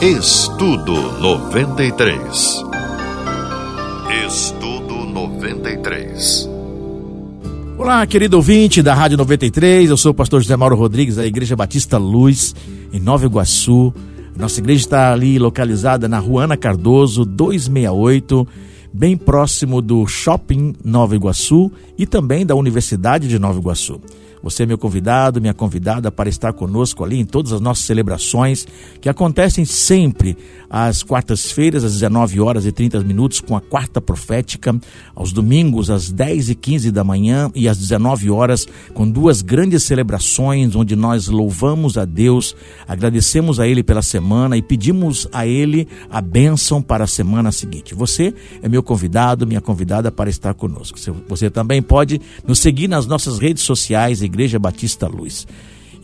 Estudo 93. Estudo 93. Olá, querido ouvinte da Rádio 93. Eu sou o pastor José Mauro Rodrigues, da Igreja Batista Luz, em Nova Iguaçu. Nossa igreja está ali localizada na Rua Ana Cardoso, 268, bem próximo do Shopping Nova Iguaçu e também da Universidade de Nova Iguaçu. Você é meu convidado, minha convidada para estar conosco ali em todas as nossas celebrações que acontecem sempre às quartas-feiras, às 19 horas e 30 minutos, com a quarta profética, aos domingos, às 10 e 15 da manhã e às 19 horas, com duas grandes celebrações onde nós louvamos a Deus, agradecemos a Ele pela semana e pedimos a Ele a bênção para a semana seguinte. Você é meu convidado, minha convidada para estar conosco. Você também pode nos seguir nas nossas redes sociais, Igreja Batista Luz.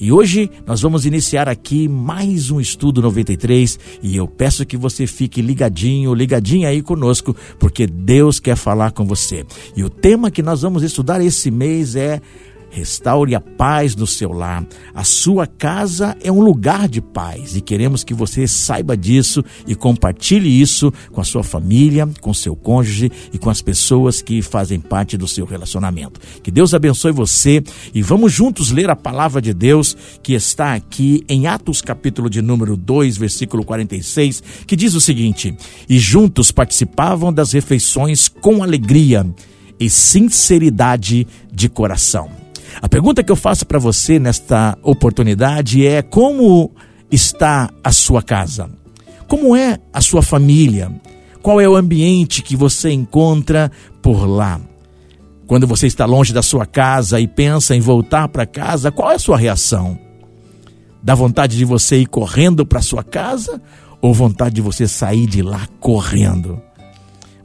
E hoje nós vamos iniciar aqui mais um estudo 93 e eu peço que você fique ligadinho, ligadinha aí conosco, porque Deus quer falar com você. E o tema que nós vamos estudar esse mês é Restaure a paz no seu lar. A sua casa é um lugar de paz e queremos que você saiba disso e compartilhe isso com a sua família, com seu cônjuge e com as pessoas que fazem parte do seu relacionamento. Que Deus abençoe você e vamos juntos ler a palavra de Deus que está aqui em Atos capítulo de número 2, versículo 46, que diz o seguinte: "E juntos participavam das refeições com alegria e sinceridade de coração." A pergunta que eu faço para você nesta oportunidade é: como está a sua casa? Como é a sua família? Qual é o ambiente que você encontra por lá? Quando você está longe da sua casa e pensa em voltar para casa, qual é a sua reação? Dá vontade de você ir correndo para sua casa ou vontade de você sair de lá correndo?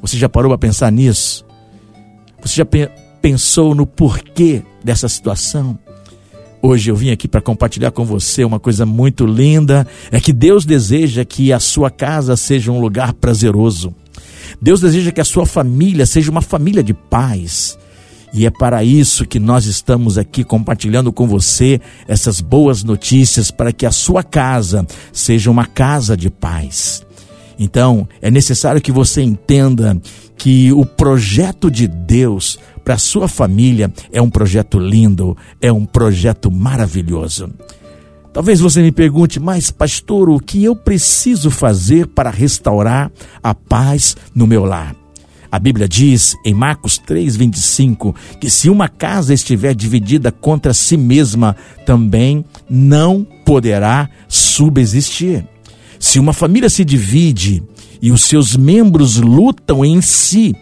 Você já parou para pensar nisso? Você já pensou no porquê dessa situação? Hoje eu vim aqui para compartilhar com você uma coisa muito linda: é que Deus deseja que a sua casa seja um lugar prazeroso. Deus deseja que a sua família seja uma família de paz. E é para isso que nós estamos aqui compartilhando com você essas boas notícias para que a sua casa seja uma casa de paz. Então, é necessário que você entenda que o projeto de Deus para sua família é um projeto lindo, é um projeto maravilhoso. Talvez você me pergunte, mas pastor, o que eu preciso fazer para restaurar a paz no meu lar? A Bíblia diz em Marcos 3:25 que se uma casa estiver dividida contra si mesma, também não poderá subsistir. Se uma família se divide e os seus membros lutam em si,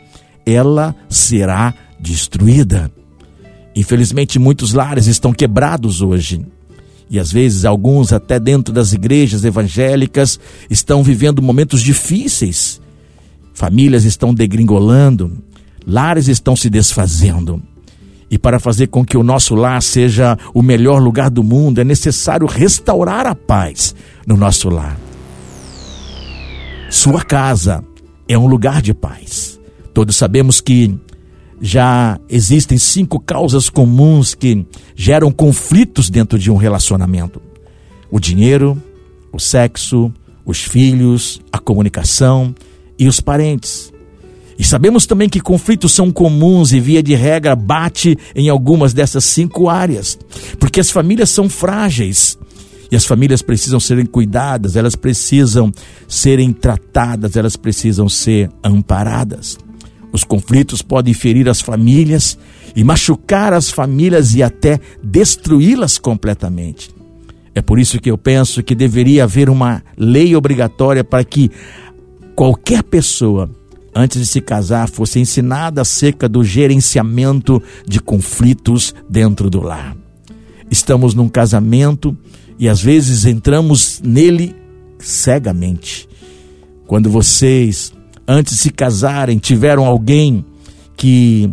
ela será destruída. Infelizmente, muitos lares estão quebrados hoje. E às vezes, alguns, até dentro das igrejas evangélicas, estão vivendo momentos difíceis. Famílias estão degringolando, lares estão se desfazendo. E para fazer com que o nosso lar seja o melhor lugar do mundo, é necessário restaurar a paz no nosso lar. Sua casa é um lugar de paz. Todos sabemos que já existem cinco causas comuns que geram conflitos dentro de um relacionamento: o dinheiro, o sexo, os filhos, a comunicação e os parentes. E sabemos também que conflitos são comuns e, via de regra, bate em algumas dessas cinco áreas, porque as famílias são frágeis e as famílias precisam serem cuidadas, elas precisam serem tratadas, elas precisam ser amparadas. Os conflitos podem ferir as famílias e machucar as famílias e até destruí-las completamente. É por isso que eu penso que deveria haver uma lei obrigatória para que qualquer pessoa, antes de se casar, fosse ensinada acerca do gerenciamento de conflitos dentro do lar. Estamos num casamento e às vezes entramos nele cegamente. Quando vocês antes de se casarem, tiveram alguém que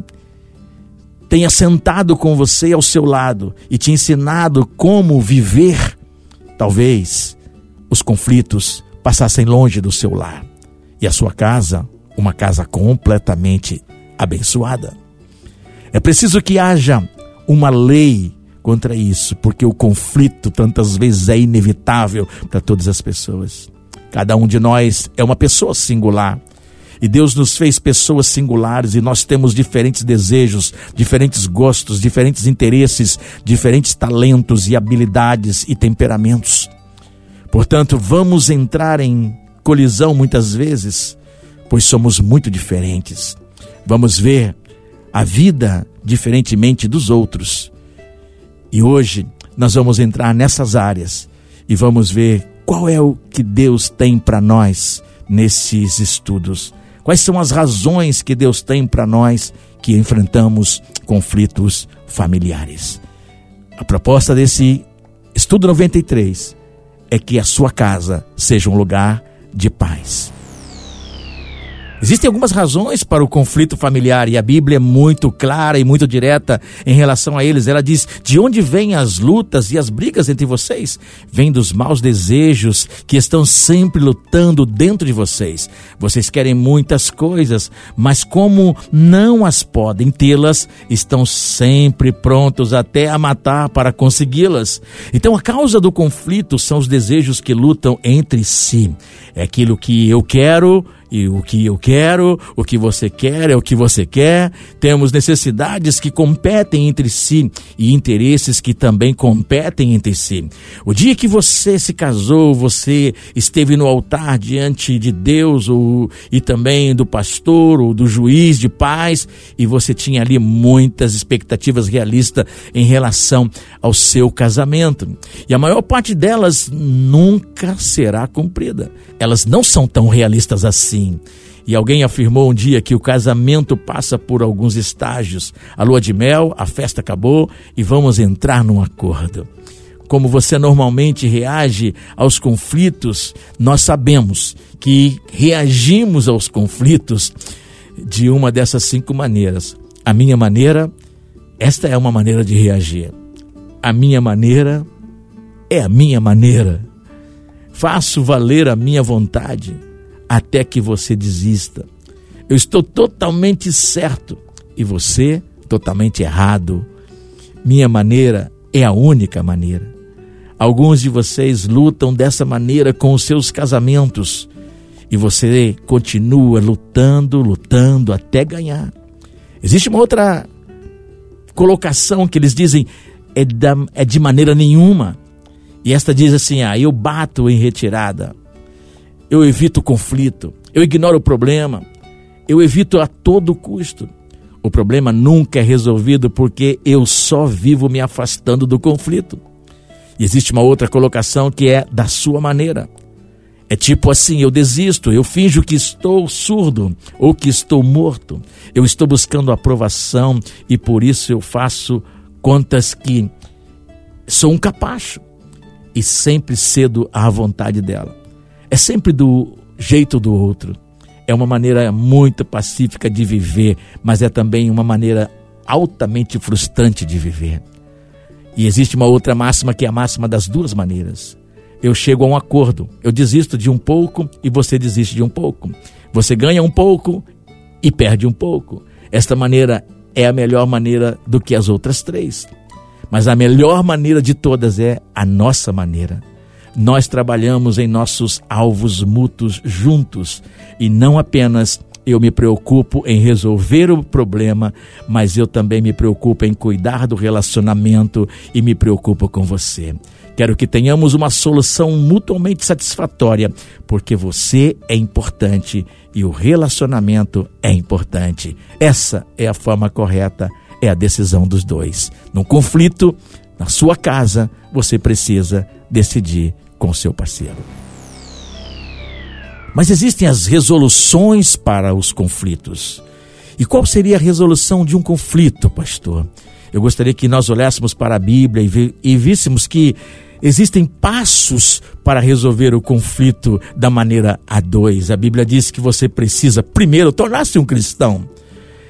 tenha sentado com você ao seu lado e te ensinado como viver, talvez os conflitos passassem longe do seu lar e a sua casa, uma casa completamente abençoada. É preciso que haja uma lei contra isso, porque o conflito tantas vezes é inevitável para todas as pessoas. Cada um de nós é uma pessoa singular. E Deus nos fez pessoas singulares e nós temos diferentes desejos, diferentes gostos, diferentes interesses, diferentes talentos e habilidades e temperamentos. Portanto, vamos entrar em colisão muitas vezes, pois somos muito diferentes. Vamos ver a vida diferentemente dos outros. E hoje nós vamos entrar nessas áreas e vamos ver qual é o que Deus tem para nós nesses estudos. Quais são as razões que Deus tem para nós que enfrentamos conflitos familiares? A proposta desse estudo 93 é que a sua casa seja um lugar de paz. Existem algumas razões para o conflito familiar e a Bíblia é muito clara e muito direta em relação a eles. Ela diz: De onde vêm as lutas e as brigas entre vocês? Vêm dos maus desejos que estão sempre lutando dentro de vocês. Vocês querem muitas coisas, mas como não as podem tê-las, estão sempre prontos até a matar para consegui-las. Então a causa do conflito são os desejos que lutam entre si. É aquilo que eu quero e o que eu quero, o que você quer é o que você quer. Temos necessidades que competem entre si e interesses que também competem entre si. O dia que você se casou, você esteve no altar diante de Deus ou, e também do pastor ou do juiz de paz e você tinha ali muitas expectativas realistas em relação ao seu casamento. E a maior parte delas nunca será cumprida. Elas não são tão realistas assim. E alguém afirmou um dia que o casamento passa por alguns estágios. A lua de mel, a festa acabou e vamos entrar num acordo. Como você normalmente reage aos conflitos, nós sabemos que reagimos aos conflitos de uma dessas cinco maneiras. A minha maneira, esta é uma maneira de reagir. A minha maneira é a minha maneira. Faço valer a minha vontade até que você desista. Eu estou totalmente certo e você totalmente errado. Minha maneira é a única maneira. Alguns de vocês lutam dessa maneira com os seus casamentos e você continua lutando, lutando até ganhar. Existe uma outra colocação que eles dizem é, da, é de maneira nenhuma. E esta diz assim: ah, eu bato em retirada eu evito o conflito, eu ignoro o problema, eu evito a todo custo. O problema nunca é resolvido porque eu só vivo me afastando do conflito. E existe uma outra colocação que é da sua maneira. É tipo assim: eu desisto, eu finjo que estou surdo ou que estou morto. Eu estou buscando aprovação e por isso eu faço contas que sou um capacho e sempre cedo à vontade dela é sempre do jeito do outro. É uma maneira muito pacífica de viver, mas é também uma maneira altamente frustrante de viver. E existe uma outra máxima que é a máxima das duas maneiras. Eu chego a um acordo, eu desisto de um pouco e você desiste de um pouco. Você ganha um pouco e perde um pouco. Esta maneira é a melhor maneira do que as outras três. Mas a melhor maneira de todas é a nossa maneira nós trabalhamos em nossos alvos mútuos juntos e não apenas eu me preocupo em resolver o problema, mas eu também me preocupo em cuidar do relacionamento e me preocupo com você. Quero que tenhamos uma solução mutuamente satisfatória, porque você é importante e o relacionamento é importante. Essa é a forma correta, é a decisão dos dois. No conflito, na sua casa, você precisa decidir com seu parceiro. Mas existem as resoluções para os conflitos. E qual seria a resolução de um conflito, pastor? Eu gostaria que nós olhássemos para a Bíblia e, víssemos que existem passos para resolver o conflito da maneira a dois. A Bíblia diz que você precisa, primeiro, tornar-se um cristão.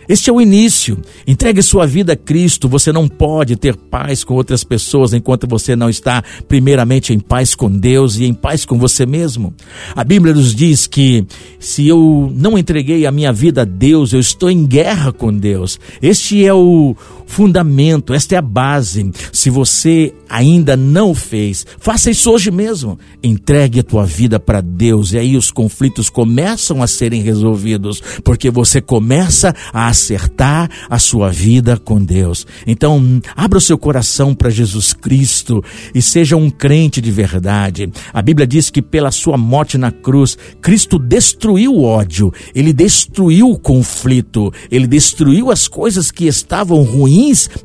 Este é o início. Entregue sua vida a Cristo. Você não pode ter paz com outras pessoas enquanto você não está, primeiramente, em paz com Deus e em paz com você mesmo. A Bíblia nos diz que se eu não entreguei a minha vida a Deus, eu estou em guerra com Deus. Este é o fundamento, esta é a base. Se você ainda não o fez, faça isso hoje mesmo. Entregue a tua vida para Deus e aí os conflitos começam a serem resolvidos, porque você começa a acertar a sua vida com Deus. Então, abra o seu coração para Jesus Cristo e seja um crente de verdade. A Bíblia diz que pela sua morte na cruz, Cristo destruiu o ódio, ele destruiu o conflito, ele destruiu as coisas que estavam ruins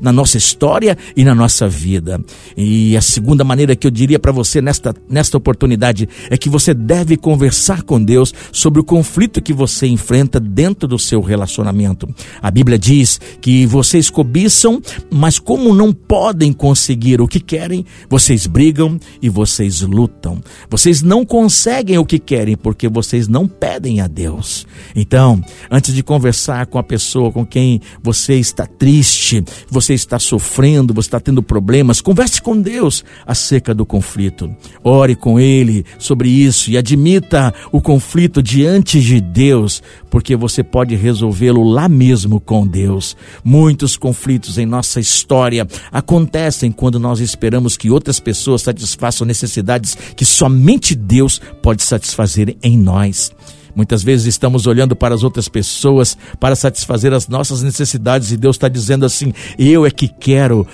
na nossa história e na nossa vida. E a segunda maneira que eu diria para você nesta, nesta oportunidade é que você deve conversar com Deus sobre o conflito que você enfrenta dentro do seu relacionamento. A Bíblia diz que vocês cobiçam, mas como não podem conseguir o que querem, vocês brigam e vocês lutam. Vocês não conseguem o que querem porque vocês não pedem a Deus. Então, antes de conversar com a pessoa com quem você está triste, você está sofrendo, você está tendo problemas, converse com Deus acerca do conflito. Ore com Ele sobre isso e admita o conflito diante de Deus, porque você pode resolvê-lo lá mesmo com Deus. Muitos conflitos em nossa história acontecem quando nós esperamos que outras pessoas satisfaçam necessidades que somente Deus pode satisfazer em nós. Muitas vezes estamos olhando para as outras pessoas para satisfazer as nossas necessidades e Deus está dizendo assim: Eu é que quero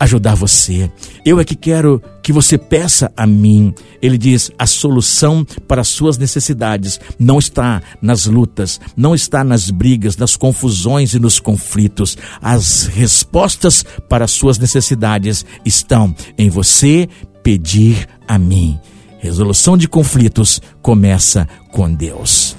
ajudar você. Eu é que quero que você peça a mim. Ele diz: a solução para as suas necessidades não está nas lutas, não está nas brigas, nas confusões e nos conflitos. As respostas para as suas necessidades estão em você pedir a mim. Resolução de conflitos começa com Deus.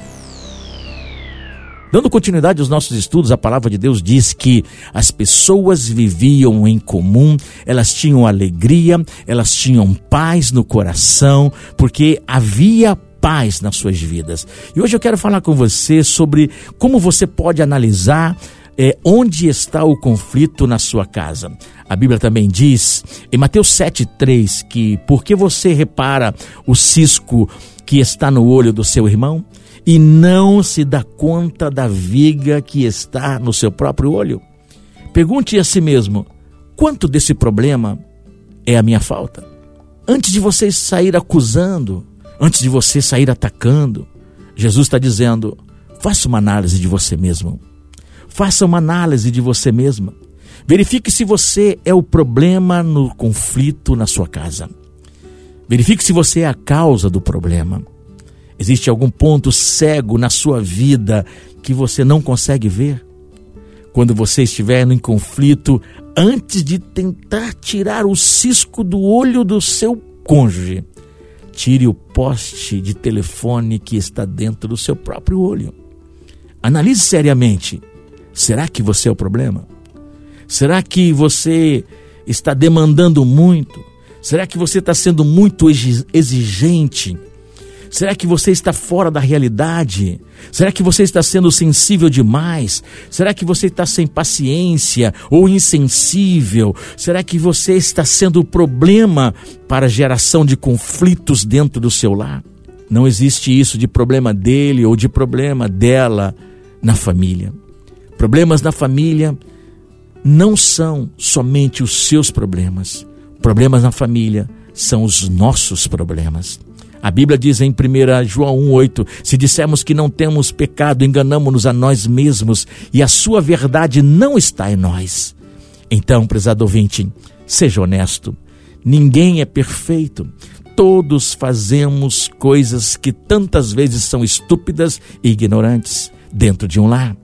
Dando continuidade aos nossos estudos, a palavra de Deus diz que as pessoas viviam em comum, elas tinham alegria, elas tinham paz no coração, porque havia paz nas suas vidas. E hoje eu quero falar com você sobre como você pode analisar é, onde está o conflito na sua casa. A Bíblia também diz, em Mateus 7,3, que porque você repara o cisco que está no olho do seu irmão, e não se dá conta da viga que está no seu próprio olho? Pergunte a si mesmo: quanto desse problema é a minha falta? Antes de você sair acusando, antes de você sair atacando, Jesus está dizendo: faça uma análise de você mesmo. Faça uma análise de você mesma. Verifique se você é o problema no conflito na sua casa. Verifique se você é a causa do problema. Existe algum ponto cego na sua vida que você não consegue ver? Quando você estiver em conflito, antes de tentar tirar o cisco do olho do seu cônjuge, tire o poste de telefone que está dentro do seu próprio olho. Analise seriamente: será que você é o problema? Será que você está demandando muito? Será que você está sendo muito exigente? Será que você está fora da realidade? Será que você está sendo sensível demais? Será que você está sem paciência ou insensível? Será que você está sendo o problema para a geração de conflitos dentro do seu lar? Não existe isso de problema dele ou de problema dela na família. Problemas na família não são somente os seus problemas. Problemas na família são os nossos problemas. A Bíblia diz em 1 João 1,8: Se dissermos que não temos pecado, enganamos-nos a nós mesmos e a sua verdade não está em nós. Então, prezado ouvinte, seja honesto. Ninguém é perfeito. Todos fazemos coisas que tantas vezes são estúpidas e ignorantes dentro de um lar.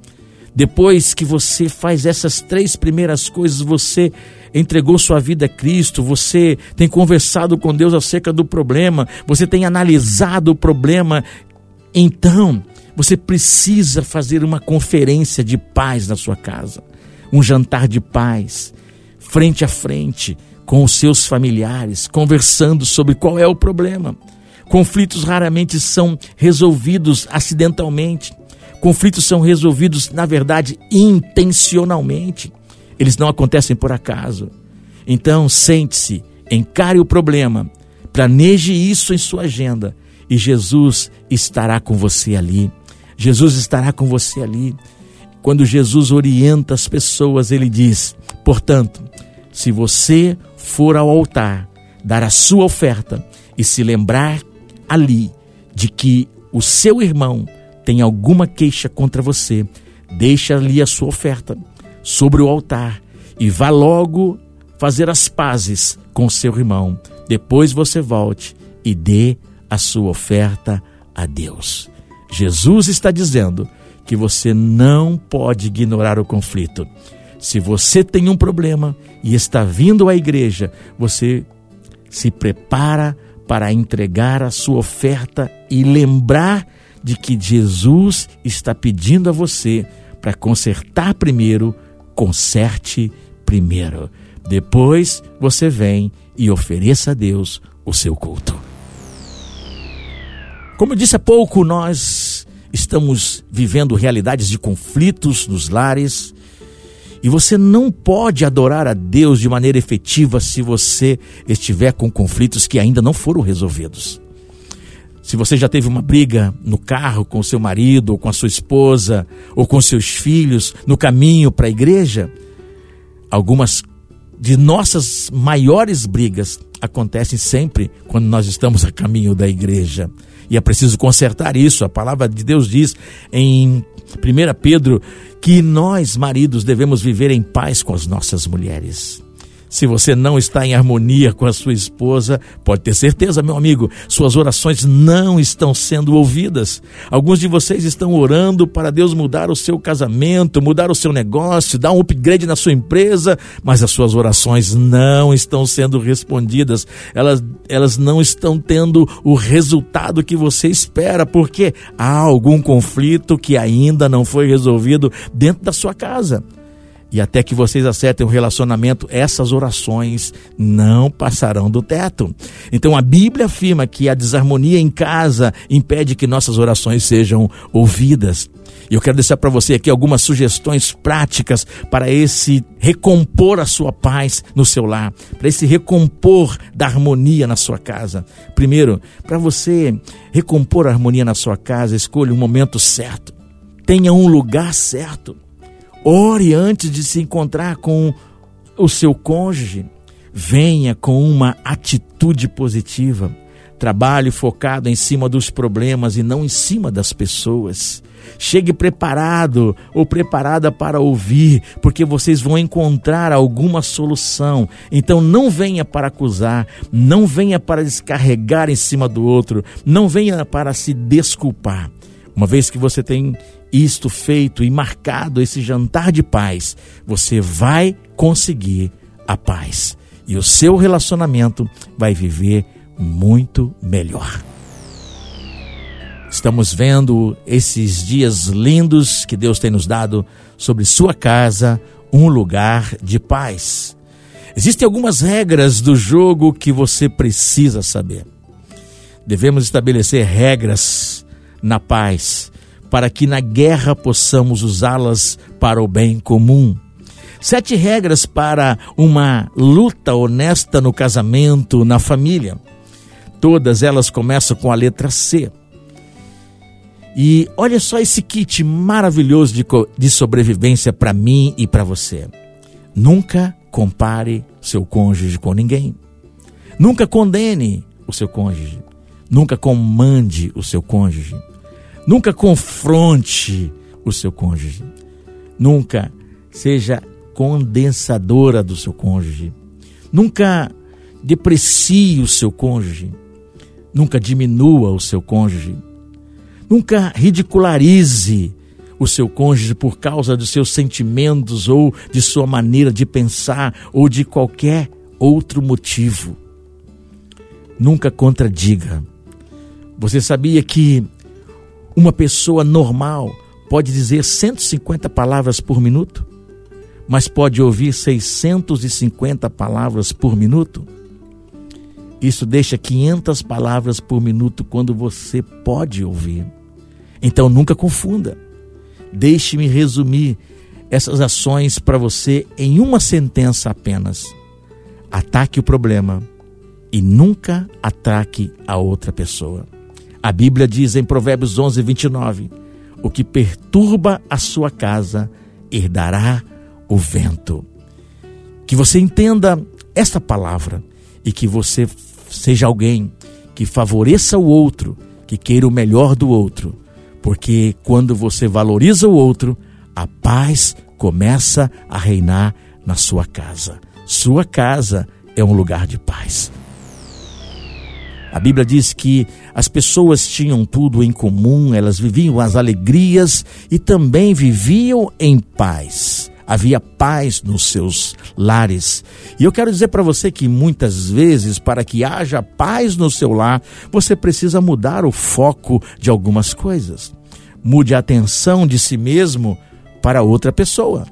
Depois que você faz essas três primeiras coisas, você entregou sua vida a Cristo, você tem conversado com Deus acerca do problema, você tem analisado o problema, então você precisa fazer uma conferência de paz na sua casa, um jantar de paz, frente a frente, com os seus familiares, conversando sobre qual é o problema. Conflitos raramente são resolvidos acidentalmente Conflitos são resolvidos, na verdade, intencionalmente. Eles não acontecem por acaso. Então, sente-se, encare o problema, planeje isso em sua agenda e Jesus estará com você ali. Jesus estará com você ali. Quando Jesus orienta as pessoas, ele diz: portanto, se você for ao altar, dar a sua oferta e se lembrar ali de que o seu irmão tem alguma queixa contra você, deixa ali a sua oferta sobre o altar e vá logo fazer as pazes com seu irmão. Depois você volte e dê a sua oferta a Deus. Jesus está dizendo que você não pode ignorar o conflito. Se você tem um problema e está vindo à igreja, você se prepara para entregar a sua oferta e lembrar de que Jesus está pedindo a você para consertar primeiro, conserte primeiro. Depois você vem e ofereça a Deus o seu culto. Como eu disse há pouco, nós estamos vivendo realidades de conflitos nos lares. E você não pode adorar a Deus de maneira efetiva se você estiver com conflitos que ainda não foram resolvidos. Se você já teve uma briga no carro com seu marido, ou com a sua esposa, ou com seus filhos, no caminho para a igreja, algumas de nossas maiores brigas acontecem sempre quando nós estamos a caminho da igreja. E é preciso consertar isso. A palavra de Deus diz em 1 Pedro que nós, maridos, devemos viver em paz com as nossas mulheres. Se você não está em harmonia com a sua esposa, pode ter certeza, meu amigo, suas orações não estão sendo ouvidas. Alguns de vocês estão orando para Deus mudar o seu casamento, mudar o seu negócio, dar um upgrade na sua empresa, mas as suas orações não estão sendo respondidas. Elas, elas não estão tendo o resultado que você espera, porque há algum conflito que ainda não foi resolvido dentro da sua casa. E até que vocês acertem o relacionamento, essas orações não passarão do teto. Então a Bíblia afirma que a desarmonia em casa impede que nossas orações sejam ouvidas. E eu quero deixar para você aqui algumas sugestões práticas para esse recompor a sua paz no seu lar, para esse recompor da harmonia na sua casa. Primeiro, para você recompor a harmonia na sua casa, escolha um momento certo. Tenha um lugar certo Ore antes de se encontrar com o seu cônjuge. Venha com uma atitude positiva. Trabalhe focado em cima dos problemas e não em cima das pessoas. Chegue preparado ou preparada para ouvir, porque vocês vão encontrar alguma solução. Então não venha para acusar, não venha para descarregar em cima do outro, não venha para se desculpar. Uma vez que você tem isto feito e marcado esse jantar de paz, você vai conseguir a paz. E o seu relacionamento vai viver muito melhor. Estamos vendo esses dias lindos que Deus tem nos dado sobre sua casa, um lugar de paz. Existem algumas regras do jogo que você precisa saber. Devemos estabelecer regras na paz, para que na guerra possamos usá-las para o bem comum. Sete regras para uma luta honesta no casamento, na família. Todas elas começam com a letra C. E olha só esse kit maravilhoso de, de sobrevivência para mim e para você. Nunca compare seu cônjuge com ninguém. Nunca condene o seu cônjuge. Nunca comande o seu cônjuge. Nunca confronte o seu cônjuge. Nunca seja condensadora do seu cônjuge. Nunca deprecie o seu cônjuge. Nunca diminua o seu cônjuge. Nunca ridicularize o seu cônjuge por causa dos seus sentimentos ou de sua maneira de pensar ou de qualquer outro motivo. Nunca contradiga você sabia que uma pessoa normal pode dizer 150 palavras por minuto, mas pode ouvir 650 palavras por minuto? Isso deixa 500 palavras por minuto quando você pode ouvir. Então nunca confunda. Deixe-me resumir essas ações para você em uma sentença apenas. Ataque o problema e nunca ataque a outra pessoa. A Bíblia diz em Provérbios 11, 29: O que perturba a sua casa herdará o vento. Que você entenda esta palavra e que você seja alguém que favoreça o outro, que queira o melhor do outro, porque quando você valoriza o outro, a paz começa a reinar na sua casa. Sua casa é um lugar de paz. A Bíblia diz que as pessoas tinham tudo em comum, elas viviam as alegrias e também viviam em paz. Havia paz nos seus lares. E eu quero dizer para você que muitas vezes, para que haja paz no seu lar, você precisa mudar o foco de algumas coisas. Mude a atenção de si mesmo para outra pessoa.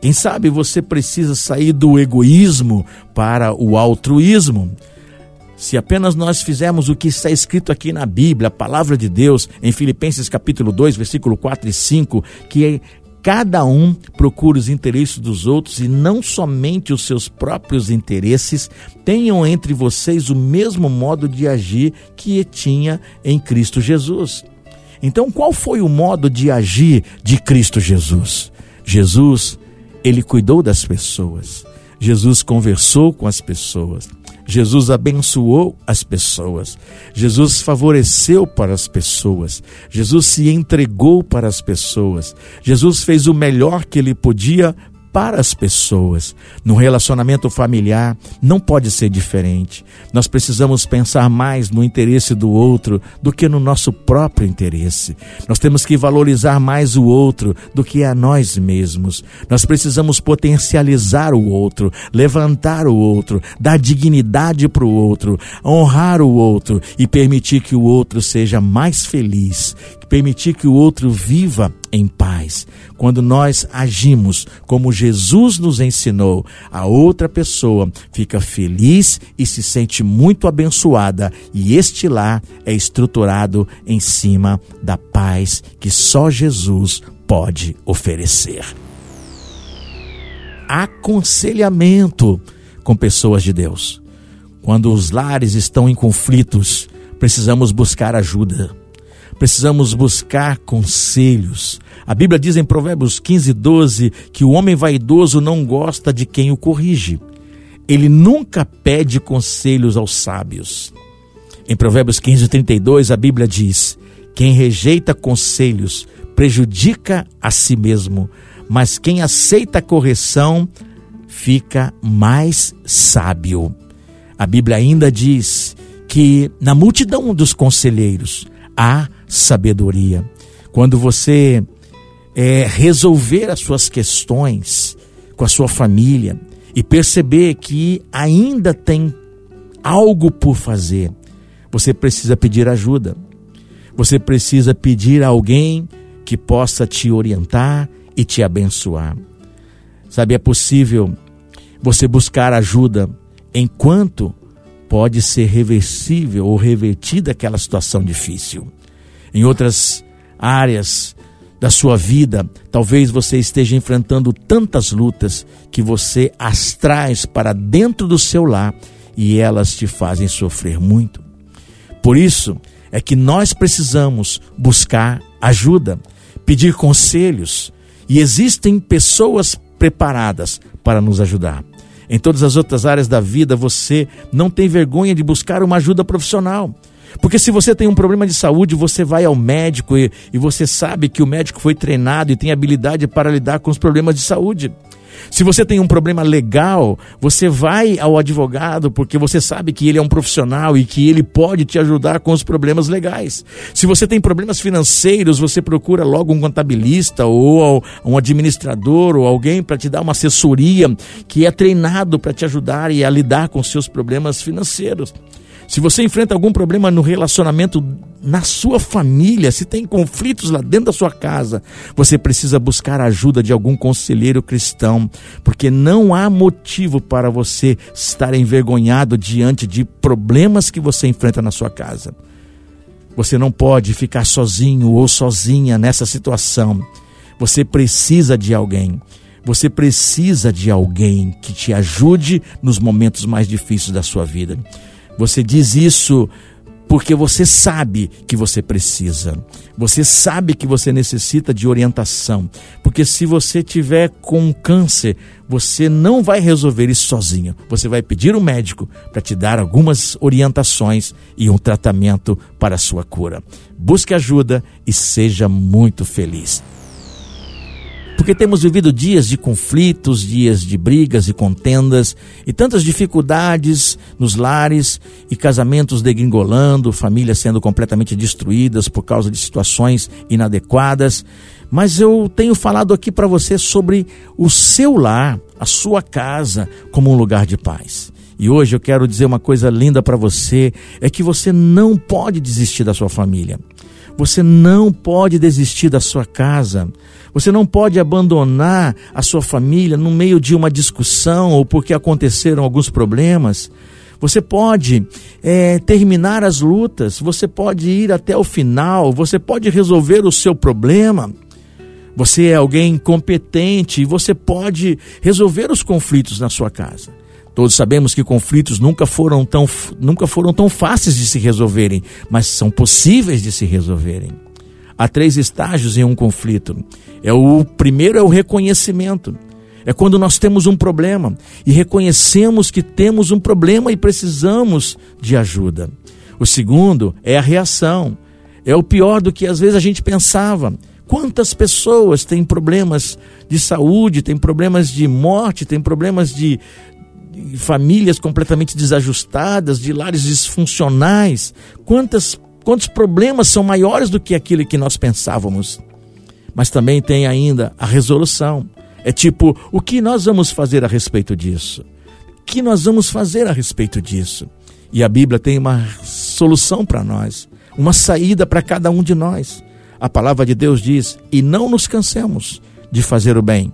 Quem sabe você precisa sair do egoísmo para o altruísmo. Se apenas nós fizermos o que está escrito aqui na Bíblia, a palavra de Deus, em Filipenses capítulo 2, versículo 4 e 5, que é cada um procura os interesses dos outros e não somente os seus próprios interesses, tenham entre vocês o mesmo modo de agir que tinha em Cristo Jesus. Então, qual foi o modo de agir de Cristo Jesus? Jesus, ele cuidou das pessoas. Jesus conversou com as pessoas. Jesus abençoou as pessoas, Jesus favoreceu para as pessoas, Jesus se entregou para as pessoas, Jesus fez o melhor que ele podia para as pessoas. No relacionamento familiar não pode ser diferente. Nós precisamos pensar mais no interesse do outro do que no nosso próprio interesse. Nós temos que valorizar mais o outro do que a nós mesmos. Nós precisamos potencializar o outro, levantar o outro, dar dignidade para o outro, honrar o outro e permitir que o outro seja mais feliz, permitir que o outro viva em paz. Quando nós agimos como Jesus nos ensinou, a outra pessoa fica feliz e se sente muito abençoada, e este lar é estruturado em cima da paz que só Jesus pode oferecer. Aconselhamento com pessoas de Deus. Quando os lares estão em conflitos, precisamos buscar ajuda precisamos buscar conselhos. A Bíblia diz em Provérbios 15, 12 que o homem vaidoso não gosta de quem o corrige. Ele nunca pede conselhos aos sábios. Em Provérbios 15, 32, a Bíblia diz: Quem rejeita conselhos prejudica a si mesmo, mas quem aceita a correção fica mais sábio. A Bíblia ainda diz que na multidão dos conselheiros há sabedoria. Quando você é, resolver as suas questões com a sua família e perceber que ainda tem algo por fazer, você precisa pedir ajuda. Você precisa pedir a alguém que possa te orientar e te abençoar. Sabe, é possível você buscar ajuda enquanto pode ser reversível ou revertida aquela situação difícil em outras áreas da sua vida, talvez você esteja enfrentando tantas lutas que você as traz para dentro do seu lar e elas te fazem sofrer muito. Por isso é que nós precisamos buscar ajuda, pedir conselhos, e existem pessoas preparadas para nos ajudar. Em todas as outras áreas da vida, você não tem vergonha de buscar uma ajuda profissional. Porque se você tem um problema de saúde, você vai ao médico e, e você sabe que o médico foi treinado e tem habilidade para lidar com os problemas de saúde. Se você tem um problema legal, você vai ao advogado porque você sabe que ele é um profissional e que ele pode te ajudar com os problemas legais. Se você tem problemas financeiros, você procura logo um contabilista ou um administrador ou alguém para te dar uma assessoria que é treinado para te ajudar e a lidar com seus problemas financeiros. Se você enfrenta algum problema no relacionamento na sua família, se tem conflitos lá dentro da sua casa, você precisa buscar a ajuda de algum conselheiro cristão, porque não há motivo para você estar envergonhado diante de problemas que você enfrenta na sua casa. Você não pode ficar sozinho ou sozinha nessa situação. Você precisa de alguém. Você precisa de alguém que te ajude nos momentos mais difíceis da sua vida. Você diz isso porque você sabe que você precisa. Você sabe que você necessita de orientação. Porque se você tiver com câncer, você não vai resolver isso sozinho. Você vai pedir um médico para te dar algumas orientações e um tratamento para a sua cura. Busque ajuda e seja muito feliz porque temos vivido dias de conflitos, dias de brigas e contendas e tantas dificuldades nos lares e casamentos degringolando, famílias sendo completamente destruídas por causa de situações inadequadas. Mas eu tenho falado aqui para você sobre o seu lar, a sua casa, como um lugar de paz. E hoje eu quero dizer uma coisa linda para você: é que você não pode desistir da sua família. Você não pode desistir da sua casa. Você não pode abandonar a sua família no meio de uma discussão ou porque aconteceram alguns problemas. Você pode é, terminar as lutas, você pode ir até o final, você pode resolver o seu problema. Você é alguém competente e você pode resolver os conflitos na sua casa. Todos sabemos que conflitos nunca foram tão, nunca foram tão fáceis de se resolverem, mas são possíveis de se resolverem. Há três estágios em um conflito. É o primeiro é o reconhecimento. É quando nós temos um problema e reconhecemos que temos um problema e precisamos de ajuda. O segundo é a reação. É o pior do que às vezes a gente pensava. Quantas pessoas têm problemas de saúde, têm problemas de morte, têm problemas de, famílias completamente desajustadas, de lares disfuncionais. Quantas, quantos problemas são maiores do que aquilo que nós pensávamos? Mas também tem ainda a resolução. É tipo, o que nós vamos fazer a respeito disso? O que nós vamos fazer a respeito disso? E a Bíblia tem uma solução para nós, uma saída para cada um de nós. A palavra de Deus diz: e não nos cansemos de fazer o bem,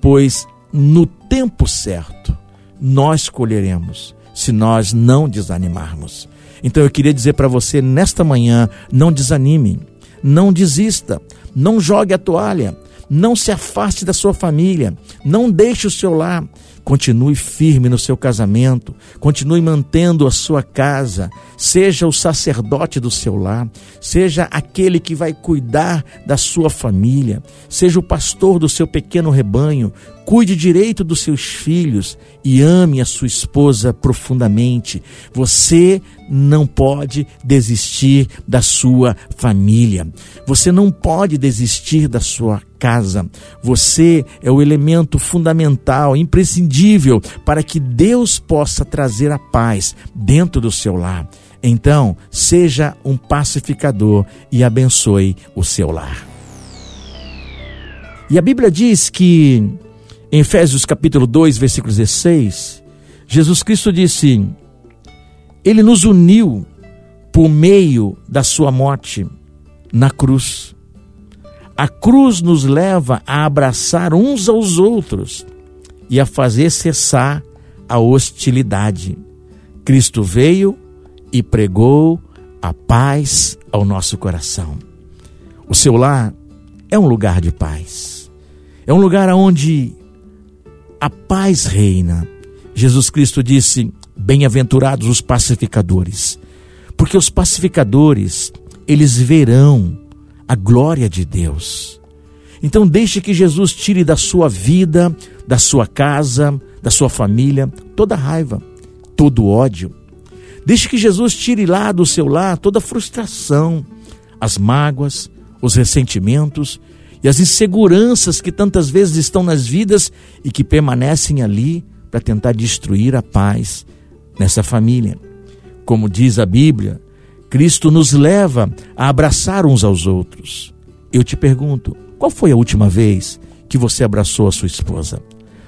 pois no tempo certo nós colheremos se nós não desanimarmos. Então eu queria dizer para você nesta manhã: não desanime, não desista, não jogue a toalha, não se afaste da sua família, não deixe o seu lar. Continue firme no seu casamento, continue mantendo a sua casa, seja o sacerdote do seu lar, seja aquele que vai cuidar da sua família, seja o pastor do seu pequeno rebanho, cuide direito dos seus filhos e ame a sua esposa profundamente. Você não pode desistir da sua família. Você não pode desistir da sua casa. Você é o elemento fundamental, imprescindível para que Deus possa trazer a paz dentro do seu lar. Então, seja um pacificador e abençoe o seu lar. E a Bíblia diz que em Efésios capítulo 2, versículo 16, Jesus Cristo disse: Ele nos uniu por meio da sua morte na cruz. A cruz nos leva a abraçar uns aos outros e a fazer cessar a hostilidade. Cristo veio e pregou a paz ao nosso coração. O seu lar é um lugar de paz. É um lugar onde a paz reina. Jesus Cristo disse: Bem-aventurados os pacificadores, porque os pacificadores, eles verão a glória de Deus. Então, deixe que Jesus tire da sua vida, da sua casa, da sua família, toda raiva, todo ódio. Deixe que Jesus tire lá do seu lar toda frustração, as mágoas, os ressentimentos e as inseguranças que tantas vezes estão nas vidas e que permanecem ali para tentar destruir a paz nessa família. Como diz a Bíblia, Cristo nos leva a abraçar uns aos outros. Eu te pergunto, qual foi a última vez que você abraçou a sua esposa?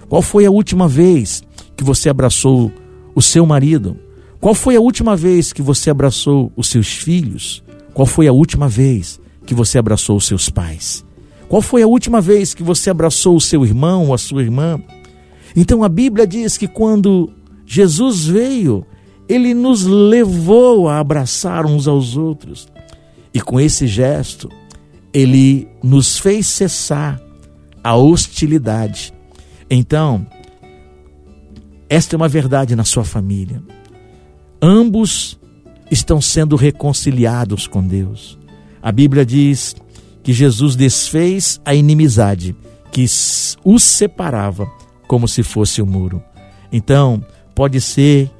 Qual foi a última vez que você abraçou o seu marido? Qual foi a última vez que você abraçou os seus filhos? Qual foi a última vez que você abraçou os seus pais? Qual foi a última vez que você abraçou o seu irmão ou a sua irmã? Então a Bíblia diz que quando Jesus veio, ele nos levou a abraçar uns aos outros. E com esse gesto, ele nos fez cessar a hostilidade. Então, esta é uma verdade na sua família. Ambos estão sendo reconciliados com Deus. A Bíblia diz que Jesus desfez a inimizade que os separava como se fosse o um muro. Então, pode ser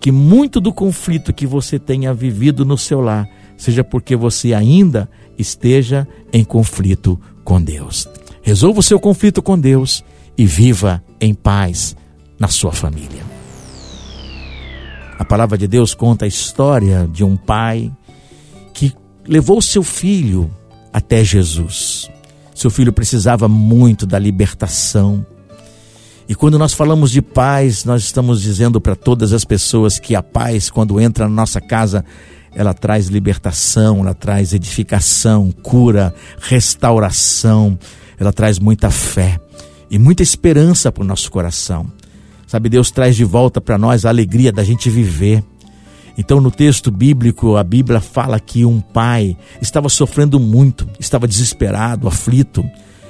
que muito do conflito que você tenha vivido no seu lar seja porque você ainda esteja em conflito com Deus. Resolva o seu conflito com Deus e viva em paz na sua família. A palavra de Deus conta a história de um pai que levou seu filho até Jesus. Seu filho precisava muito da libertação. E quando nós falamos de paz, nós estamos dizendo para todas as pessoas que a paz, quando entra na nossa casa, ela traz libertação, ela traz edificação, cura, restauração, ela traz muita fé e muita esperança para o nosso coração. Sabe, Deus traz de volta para nós a alegria da gente viver. Então, no texto bíblico, a Bíblia fala que um pai estava sofrendo muito, estava desesperado, aflito,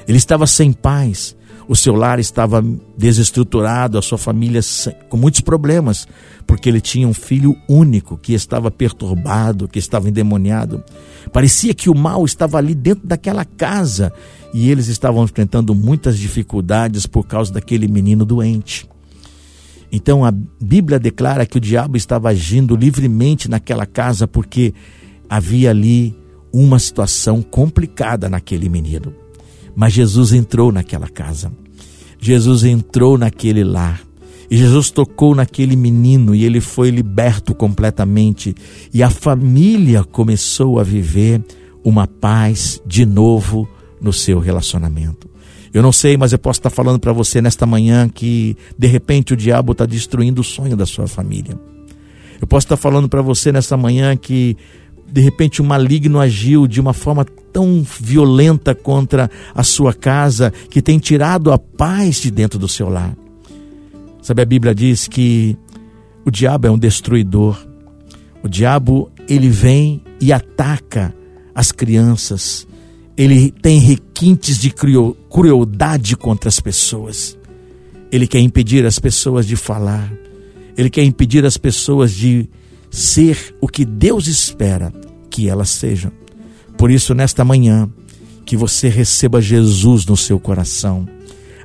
ele estava sem paz, o seu lar estava desestruturado, a sua família com muitos problemas, porque ele tinha um filho único que estava perturbado, que estava endemoniado. Parecia que o mal estava ali dentro daquela casa e eles estavam enfrentando muitas dificuldades por causa daquele menino doente. Então a Bíblia declara que o diabo estava agindo livremente naquela casa porque havia ali uma situação complicada naquele menino. Mas Jesus entrou naquela casa. Jesus entrou naquele lar. E Jesus tocou naquele menino e ele foi liberto completamente. E a família começou a viver uma paz de novo no seu relacionamento. Eu não sei, mas eu posso estar falando para você nesta manhã que de repente o diabo está destruindo o sonho da sua família. Eu posso estar falando para você nesta manhã que de repente o maligno agiu de uma forma tão violenta contra a sua casa que tem tirado a paz de dentro do seu lar. Sabe, a Bíblia diz que o diabo é um destruidor. O diabo, ele vem e ataca as crianças, ele tem requintes de crueldade contra as pessoas. Ele quer impedir as pessoas de falar. Ele quer impedir as pessoas de ser o que Deus espera que elas sejam. Por isso, nesta manhã, que você receba Jesus no seu coração.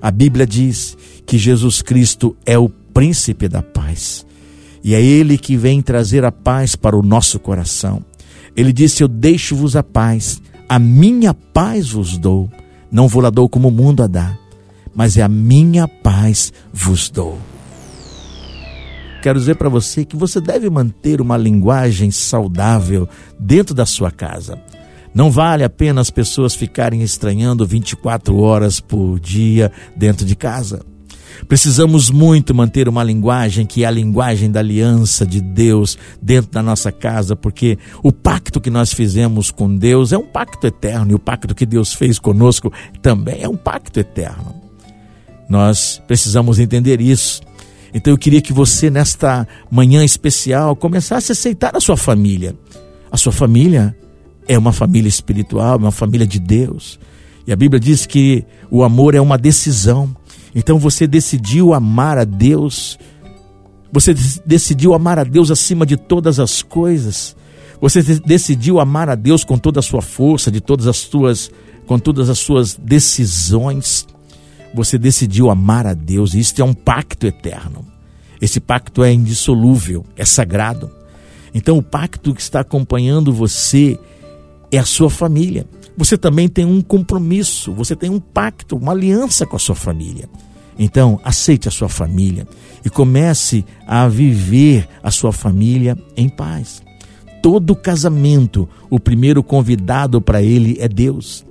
A Bíblia diz que Jesus Cristo é o príncipe da paz. E é Ele que vem trazer a paz para o nosso coração. Ele disse: Eu deixo-vos a paz, a minha paz vos dou, não vou lá dou como o mundo a dá, mas é a minha paz vos dou. Quero dizer para você que você deve manter uma linguagem saudável dentro da sua casa. Não vale a pena as pessoas ficarem estranhando 24 horas por dia dentro de casa. Precisamos muito manter uma linguagem que é a linguagem da aliança de Deus dentro da nossa casa, porque o pacto que nós fizemos com Deus é um pacto eterno e o pacto que Deus fez conosco também é um pacto eterno. Nós precisamos entender isso. Então eu queria que você, nesta manhã especial, começasse a aceitar a sua família. A sua família é uma família espiritual, é uma família de Deus. E a Bíblia diz que o amor é uma decisão. Então você decidiu amar a Deus, você decidiu amar a Deus acima de todas as coisas. Você decidiu amar a Deus com toda a sua força, de todas as suas, com todas as suas decisões. Você decidiu amar a Deus, e isto é um pacto eterno. Esse pacto é indissolúvel, é sagrado. Então o pacto que está acompanhando você é a sua família você também tem um compromisso, você tem um pacto, uma aliança com a sua família. Então, aceite a sua família e comece a viver a sua família em paz. Todo casamento, o primeiro convidado para ele é Deus.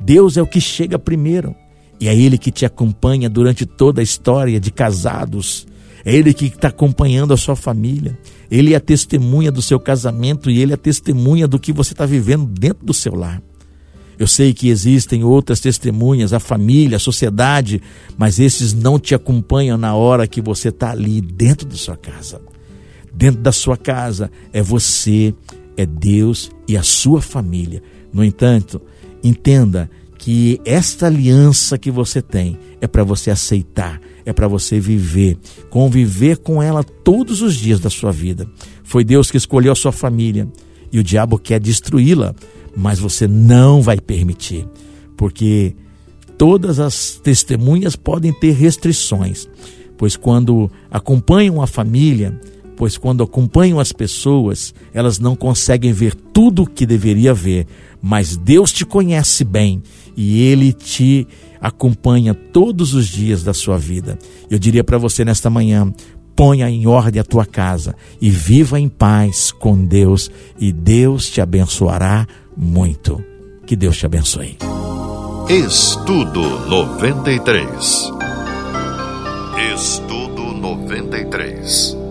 Deus é o que chega primeiro. E é Ele que te acompanha durante toda a história de casados. É Ele que está acompanhando a sua família. Ele é a testemunha do seu casamento e Ele é a testemunha do que você está vivendo dentro do seu lar. Eu sei que existem outras testemunhas, a família, a sociedade, mas esses não te acompanham na hora que você está ali dentro da sua casa. Dentro da sua casa é você, é Deus e a sua família. No entanto, entenda que esta aliança que você tem é para você aceitar, é para você viver, conviver com ela todos os dias da sua vida. Foi Deus que escolheu a sua família e o diabo quer destruí-la, mas você não vai permitir, porque todas as testemunhas podem ter restrições, pois quando acompanham a família, pois quando acompanham as pessoas, elas não conseguem ver tudo o que deveria ver, mas Deus te conhece bem e ele te acompanha todos os dias da sua vida. Eu diria para você nesta manhã: ponha em ordem a tua casa e viva em paz com Deus, e Deus te abençoará muito. Que Deus te abençoe. Estudo 93. Estudo 93.